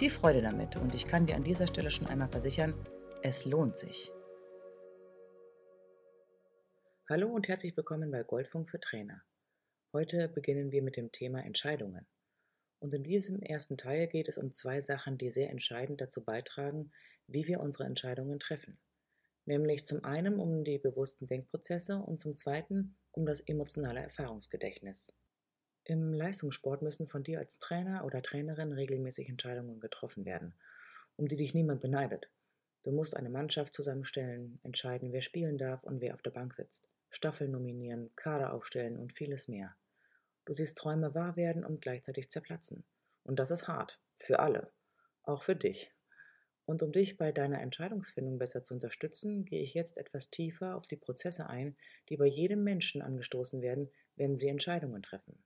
Viel Freude damit und ich kann dir an dieser Stelle schon einmal versichern, es lohnt sich. Hallo und herzlich willkommen bei Goldfunk für Trainer. Heute beginnen wir mit dem Thema Entscheidungen. Und in diesem ersten Teil geht es um zwei Sachen, die sehr entscheidend dazu beitragen, wie wir unsere Entscheidungen treffen. Nämlich zum einen um die bewussten Denkprozesse und zum zweiten um das emotionale Erfahrungsgedächtnis. Im Leistungssport müssen von dir als Trainer oder Trainerin regelmäßig Entscheidungen getroffen werden, um die dich niemand beneidet. Du musst eine Mannschaft zusammenstellen, entscheiden, wer spielen darf und wer auf der Bank sitzt. Staffeln nominieren, Kader aufstellen und vieles mehr. Du siehst Träume wahr werden und gleichzeitig zerplatzen. Und das ist hart. Für alle. Auch für dich. Und um dich bei deiner Entscheidungsfindung besser zu unterstützen, gehe ich jetzt etwas tiefer auf die Prozesse ein, die bei jedem Menschen angestoßen werden, wenn sie Entscheidungen treffen.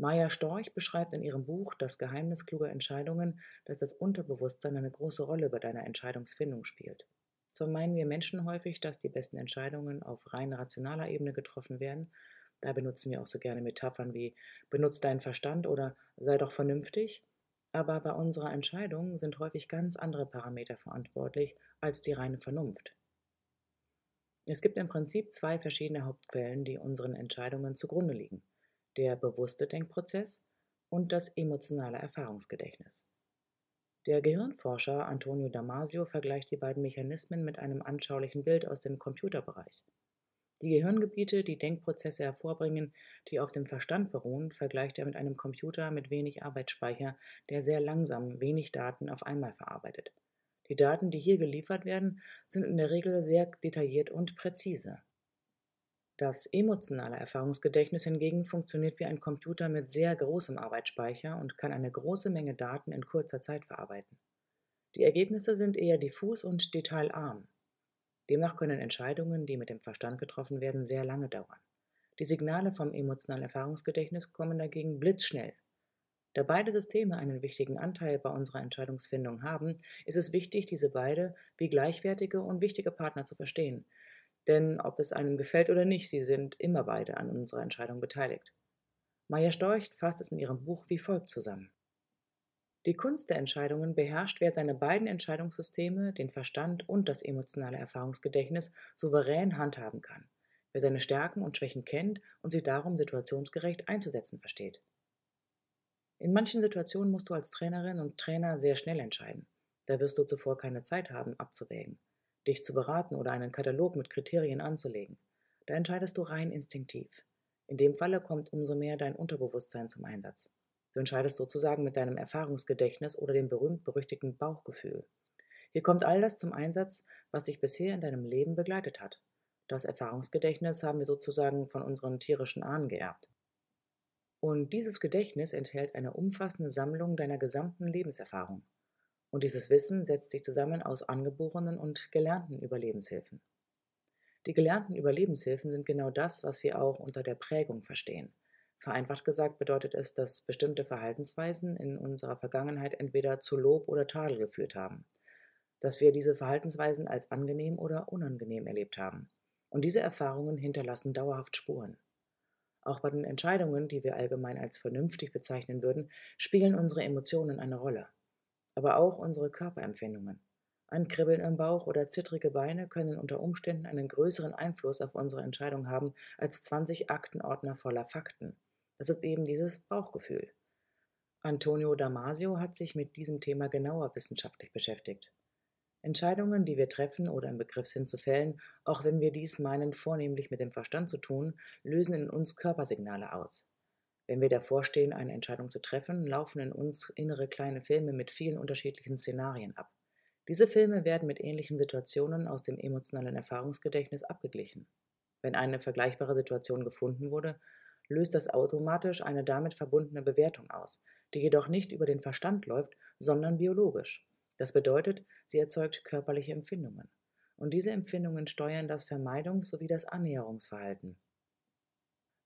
Maya Storch beschreibt in ihrem Buch Das Geheimnis kluger Entscheidungen, dass das Unterbewusstsein eine große Rolle bei deiner Entscheidungsfindung spielt. Zwar meinen wir Menschen häufig, dass die besten Entscheidungen auf rein rationaler Ebene getroffen werden. Da benutzen wir auch so gerne Metaphern wie benutz deinen Verstand oder sei doch vernünftig. Aber bei unserer Entscheidung sind häufig ganz andere Parameter verantwortlich als die reine Vernunft. Es gibt im Prinzip zwei verschiedene Hauptquellen, die unseren Entscheidungen zugrunde liegen. Der bewusste Denkprozess und das emotionale Erfahrungsgedächtnis. Der Gehirnforscher Antonio Damasio vergleicht die beiden Mechanismen mit einem anschaulichen Bild aus dem Computerbereich. Die Gehirngebiete, die Denkprozesse hervorbringen, die auf dem Verstand beruhen, vergleicht er mit einem Computer mit wenig Arbeitsspeicher, der sehr langsam wenig Daten auf einmal verarbeitet. Die Daten, die hier geliefert werden, sind in der Regel sehr detailliert und präzise. Das emotionale Erfahrungsgedächtnis hingegen funktioniert wie ein Computer mit sehr großem Arbeitsspeicher und kann eine große Menge Daten in kurzer Zeit verarbeiten. Die Ergebnisse sind eher diffus und detailarm. Demnach können Entscheidungen, die mit dem Verstand getroffen werden, sehr lange dauern. Die Signale vom emotionalen Erfahrungsgedächtnis kommen dagegen blitzschnell. Da beide Systeme einen wichtigen Anteil bei unserer Entscheidungsfindung haben, ist es wichtig, diese beide wie gleichwertige und wichtige Partner zu verstehen, denn ob es einem gefällt oder nicht, sie sind immer beide an unserer Entscheidung beteiligt. Maya Storch fasst es in ihrem Buch wie folgt zusammen. Die Kunst der Entscheidungen beherrscht, wer seine beiden Entscheidungssysteme, den Verstand und das emotionale Erfahrungsgedächtnis, souverän handhaben kann, wer seine Stärken und Schwächen kennt und sie darum situationsgerecht einzusetzen versteht. In manchen Situationen musst du als Trainerin und Trainer sehr schnell entscheiden. Da wirst du zuvor keine Zeit haben, abzuwägen dich zu beraten oder einen Katalog mit Kriterien anzulegen. Da entscheidest du rein instinktiv. In dem Falle kommt umso mehr dein Unterbewusstsein zum Einsatz. Du entscheidest sozusagen mit deinem Erfahrungsgedächtnis oder dem berühmt-berüchtigten Bauchgefühl. Hier kommt all das zum Einsatz, was dich bisher in deinem Leben begleitet hat. Das Erfahrungsgedächtnis haben wir sozusagen von unseren tierischen Ahnen geerbt. Und dieses Gedächtnis enthält eine umfassende Sammlung deiner gesamten Lebenserfahrung. Und dieses Wissen setzt sich zusammen aus angeborenen und gelernten Überlebenshilfen. Die gelernten Überlebenshilfen sind genau das, was wir auch unter der Prägung verstehen. Vereinfacht gesagt bedeutet es, dass bestimmte Verhaltensweisen in unserer Vergangenheit entweder zu Lob oder Tadel geführt haben, dass wir diese Verhaltensweisen als angenehm oder unangenehm erlebt haben. Und diese Erfahrungen hinterlassen dauerhaft Spuren. Auch bei den Entscheidungen, die wir allgemein als vernünftig bezeichnen würden, spielen unsere Emotionen eine Rolle aber auch unsere Körperempfindungen. Ein Kribbeln im Bauch oder zittrige Beine können unter Umständen einen größeren Einfluss auf unsere Entscheidung haben als 20 Aktenordner voller Fakten. Das ist eben dieses Bauchgefühl. Antonio Damasio hat sich mit diesem Thema genauer wissenschaftlich beschäftigt. Entscheidungen, die wir treffen oder im Begriff sind zu fällen, auch wenn wir dies meinen, vornehmlich mit dem Verstand zu tun, lösen in uns Körpersignale aus. Wenn wir davor stehen, eine Entscheidung zu treffen, laufen in uns innere kleine Filme mit vielen unterschiedlichen Szenarien ab. Diese Filme werden mit ähnlichen Situationen aus dem emotionalen Erfahrungsgedächtnis abgeglichen. Wenn eine vergleichbare Situation gefunden wurde, löst das automatisch eine damit verbundene Bewertung aus, die jedoch nicht über den Verstand läuft, sondern biologisch. Das bedeutet, sie erzeugt körperliche Empfindungen. Und diese Empfindungen steuern das Vermeidungs- sowie das Annäherungsverhalten.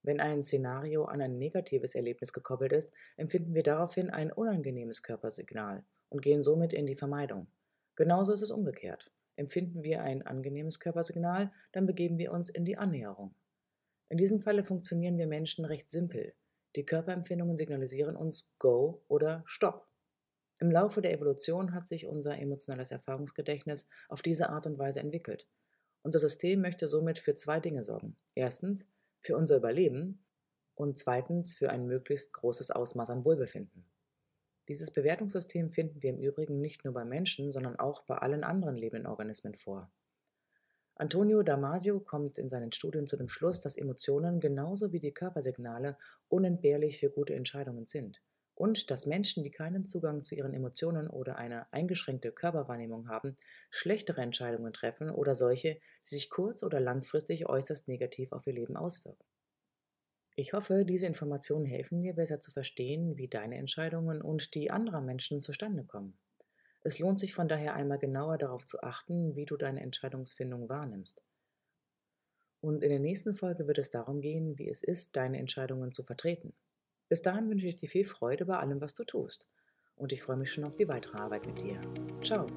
Wenn ein Szenario an ein negatives Erlebnis gekoppelt ist, empfinden wir daraufhin ein unangenehmes Körpersignal und gehen somit in die Vermeidung. Genauso ist es umgekehrt. Empfinden wir ein angenehmes Körpersignal, dann begeben wir uns in die Annäherung. In diesem Falle funktionieren wir Menschen recht simpel. Die Körperempfindungen signalisieren uns Go oder Stopp. Im Laufe der Evolution hat sich unser emotionales Erfahrungsgedächtnis auf diese Art und Weise entwickelt. Unser System möchte somit für zwei Dinge sorgen. Erstens, für unser Überleben und zweitens für ein möglichst großes Ausmaß an Wohlbefinden. Dieses Bewertungssystem finden wir im Übrigen nicht nur bei Menschen, sondern auch bei allen anderen lebenden Organismen vor. Antonio Damasio kommt in seinen Studien zu dem Schluss, dass Emotionen genauso wie die Körpersignale unentbehrlich für gute Entscheidungen sind und dass Menschen, die keinen Zugang zu ihren Emotionen oder eine eingeschränkte Körperwahrnehmung haben, schlechtere Entscheidungen treffen oder solche, die sich kurz- oder langfristig äußerst negativ auf ihr Leben auswirken. Ich hoffe, diese Informationen helfen dir besser zu verstehen, wie deine Entscheidungen und die anderer Menschen zustande kommen. Es lohnt sich von daher einmal genauer darauf zu achten, wie du deine Entscheidungsfindung wahrnimmst. Und in der nächsten Folge wird es darum gehen, wie es ist, deine Entscheidungen zu vertreten. Bis dahin wünsche ich dir viel Freude bei allem, was du tust. Und ich freue mich schon auf die weitere Arbeit mit dir. Ciao.